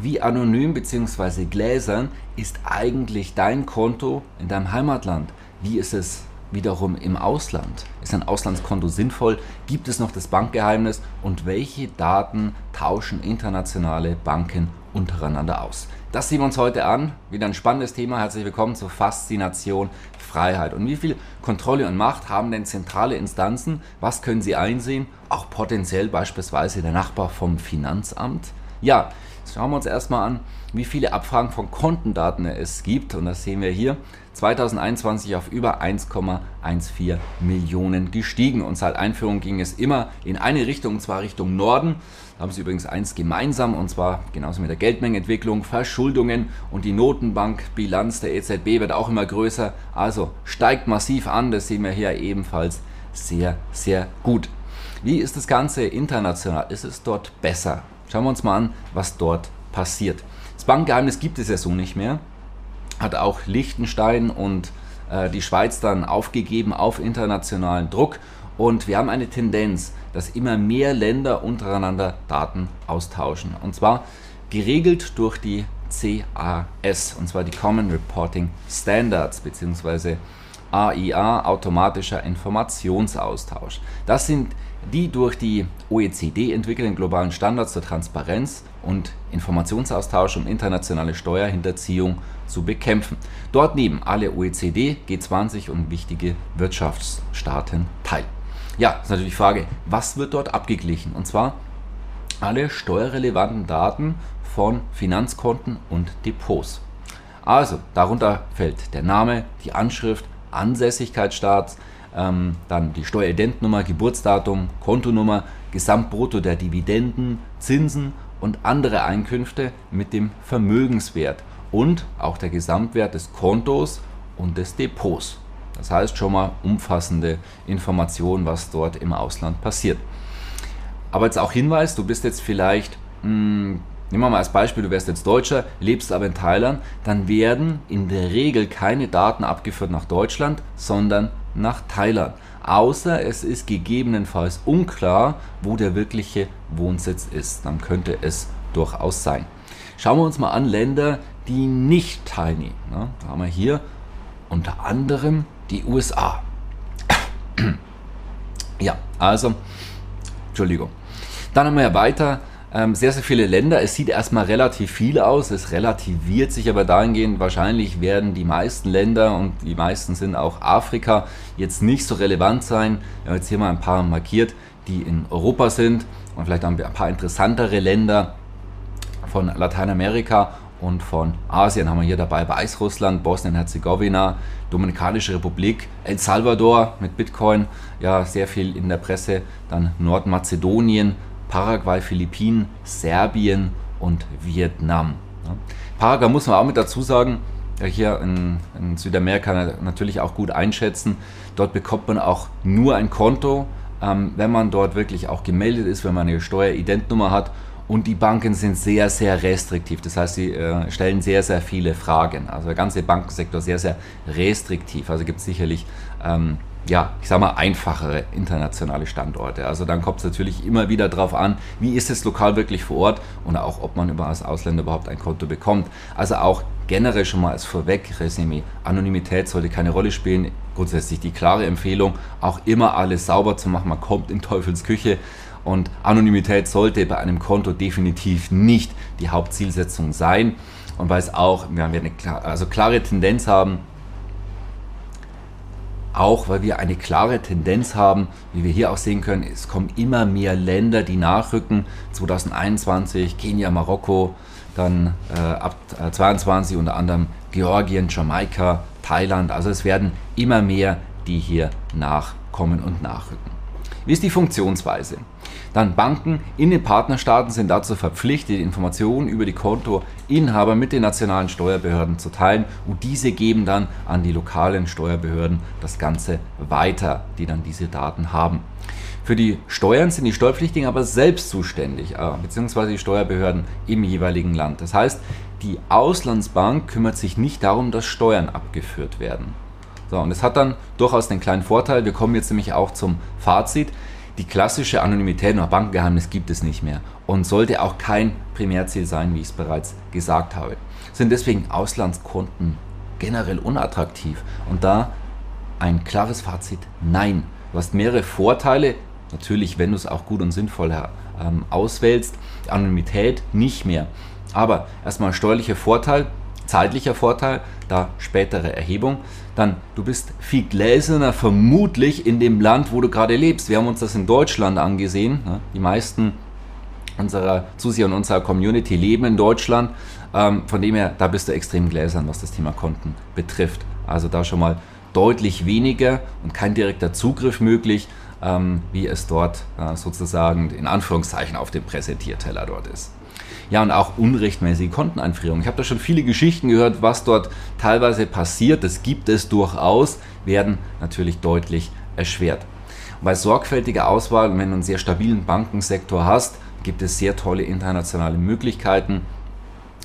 Wie anonym bzw. gläsern ist eigentlich dein Konto in deinem Heimatland? Wie ist es wiederum im Ausland? Ist ein Auslandskonto sinnvoll? Gibt es noch das Bankgeheimnis? Und welche Daten tauschen internationale Banken untereinander aus? Das sehen wir uns heute an. Wieder ein spannendes Thema. Herzlich willkommen zur Faszination Freiheit. Und wie viel Kontrolle und Macht haben denn zentrale Instanzen? Was können sie einsehen? Auch potenziell beispielsweise der Nachbar vom Finanzamt? Ja, schauen wir uns erstmal an, wie viele Abfragen von Kontendaten es gibt. Und das sehen wir hier. 2021 auf über 1,14 Millionen gestiegen. Und seit Einführung ging es immer in eine Richtung, und zwar Richtung Norden. Da haben sie übrigens eins gemeinsam, und zwar genauso mit der Geldmengenentwicklung, Verschuldungen und die Notenbankbilanz der EZB wird auch immer größer. Also steigt massiv an, das sehen wir hier ebenfalls sehr, sehr gut. Wie ist das Ganze international? Ist es dort besser? Schauen wir uns mal an, was dort passiert. Das Bankgeheimnis gibt es ja so nicht mehr. Hat auch Liechtenstein und äh, die Schweiz dann aufgegeben auf internationalen Druck. Und wir haben eine Tendenz, dass immer mehr Länder untereinander Daten austauschen. Und zwar geregelt durch die CAS, und zwar die Common Reporting Standards, beziehungsweise AIA, automatischer Informationsaustausch. Das sind die durch die OECD entwickelten globalen Standards zur Transparenz und Informationsaustausch um internationale Steuerhinterziehung zu bekämpfen. Dort nehmen alle OECD, G20 und wichtige Wirtschaftsstaaten teil. Ja, ist natürlich die Frage, was wird dort abgeglichen? Und zwar alle steuerrelevanten Daten von Finanzkonten und Depots. Also, darunter fällt der Name, die Anschrift, Ansässigkeitsstaat, ähm, dann die Steueridentnummer, Geburtsdatum, Kontonummer, Gesamtbrutto der Dividenden, Zinsen und andere Einkünfte mit dem Vermögenswert und auch der Gesamtwert des Kontos und des Depots. Das heißt schon mal umfassende Informationen, was dort im Ausland passiert. Aber jetzt auch Hinweis, du bist jetzt vielleicht mh, hm, Nehmen wir mal als Beispiel, du wärst jetzt Deutscher, lebst aber in Thailand, dann werden in der Regel keine Daten abgeführt nach Deutschland, sondern nach Thailand. Außer es ist gegebenenfalls unklar, wo der wirkliche Wohnsitz ist. Dann könnte es durchaus sein. Schauen wir uns mal an Länder, die nicht teilnehmen. Da haben wir hier unter anderem die USA. ja, also, Entschuldigung. Dann haben wir ja weiter ähm, sehr, sehr viele Länder. Es sieht erstmal relativ viel aus, es relativiert sich aber dahingehend, wahrscheinlich werden die meisten Länder und die meisten sind auch Afrika jetzt nicht so relevant sein. Wir haben jetzt hier mal ein paar markiert, die in Europa sind. Und vielleicht ein paar interessantere Länder von Lateinamerika und von Asien haben wir hier dabei. Weißrussland, Bosnien-Herzegowina, Dominikanische Republik, El Salvador mit Bitcoin, ja sehr viel in der Presse, dann Nordmazedonien, Paraguay, Philippinen, Serbien und Vietnam. Paraguay muss man auch mit dazu sagen, hier in, in, Südamerika natürlich auch gut einschätzen. Dort bekommt man auch nur ein Konto, ähm, wenn man dort wirklich auch gemeldet ist, wenn man eine Steueridentnummer hat. Und die Banken sind sehr, sehr restriktiv. Das heißt, sie äh, stellen sehr, sehr viele Fragen. Also der ganze Bankensektor sehr, sehr restriktiv. Also gibt es sicherlich ähm, ja, ich sag mal, einfachere internationale Standorte. Also dann kommt es natürlich immer wieder darauf an, wie ist es lokal wirklich vor Ort und auch, ob man über als Ausländer überhaupt ein Konto bekommt. Also auch generell schon mal als Vorweg-Resümee. Anonymität sollte keine Rolle spielen. Grundsätzlich die klare Empfehlung, auch immer alles sauber zu machen. Man kommt in Teufels Küche. Und Anonymität sollte bei einem Konto definitiv nicht die Hauptzielsetzung sein. Und weil es auch, wir haben eine also klare Tendenz haben, auch weil wir eine klare Tendenz haben, wie wir hier auch sehen können, es kommen immer mehr Länder, die nachrücken. 2021 Kenia, Marokko, dann äh, ab 2022 unter anderem Georgien, Jamaika, Thailand. Also es werden immer mehr, die hier nachkommen und nachrücken. Wie ist die Funktionsweise? Dann Banken in den Partnerstaaten sind dazu verpflichtet, Informationen über die Kontoinhaber mit den nationalen Steuerbehörden zu teilen und diese geben dann an die lokalen Steuerbehörden das Ganze weiter, die dann diese Daten haben. Für die Steuern sind die Steuerpflichtigen aber selbst zuständig, äh, beziehungsweise die Steuerbehörden im jeweiligen Land. Das heißt, die Auslandsbank kümmert sich nicht darum, dass Steuern abgeführt werden. So, und es hat dann durchaus den kleinen Vorteil, wir kommen jetzt nämlich auch zum Fazit, die klassische Anonymität nach Bankgeheimnis gibt es nicht mehr und sollte auch kein Primärziel sein, wie ich es bereits gesagt habe. Sind deswegen Auslandskonten generell unattraktiv? Und da ein klares Fazit, nein. Du hast mehrere Vorteile, natürlich, wenn du es auch gut und sinnvoll ähm, auswählst. Anonymität nicht mehr. Aber erstmal steuerlicher Vorteil, zeitlicher Vorteil, da spätere Erhebung. Dann, du bist viel gläserner vermutlich in dem Land, wo du gerade lebst. Wir haben uns das in Deutschland angesehen. Ne? Die meisten unserer Zuseher und unserer Community leben in Deutschland. Ähm, von dem her, da bist du extrem gläsern, was das Thema Konten betrifft. Also da schon mal deutlich weniger und kein direkter Zugriff möglich, ähm, wie es dort äh, sozusagen in Anführungszeichen auf dem Präsentierteller dort ist. Ja, und auch unrechtmäßige Konteneinfrierung. Ich habe da schon viele Geschichten gehört, was dort teilweise passiert. Das gibt es durchaus, werden natürlich deutlich erschwert. Und bei sorgfältiger Auswahl, wenn du einen sehr stabilen Bankensektor hast, gibt es sehr tolle internationale Möglichkeiten.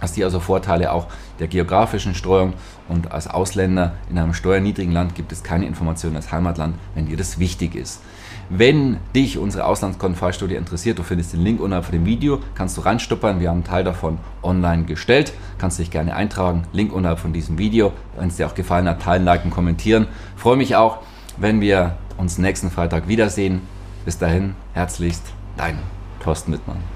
Hast hier also Vorteile auch der geografischen Streuung und als Ausländer in einem steuerniedrigen Land gibt es keine Informationen als Heimatland, wenn dir das wichtig ist. Wenn dich unsere Auslandskontenfallstudie interessiert, du findest den Link unterhalb von dem Video, kannst du reinstuppern. Wir haben einen Teil davon online gestellt. Kannst dich gerne eintragen. Link unterhalb von diesem Video. Wenn es dir auch gefallen hat, teilen, liken, kommentieren. Freue mich auch, wenn wir uns nächsten Freitag wiedersehen. Bis dahin, herzlichst, dein Thorsten Wittmann.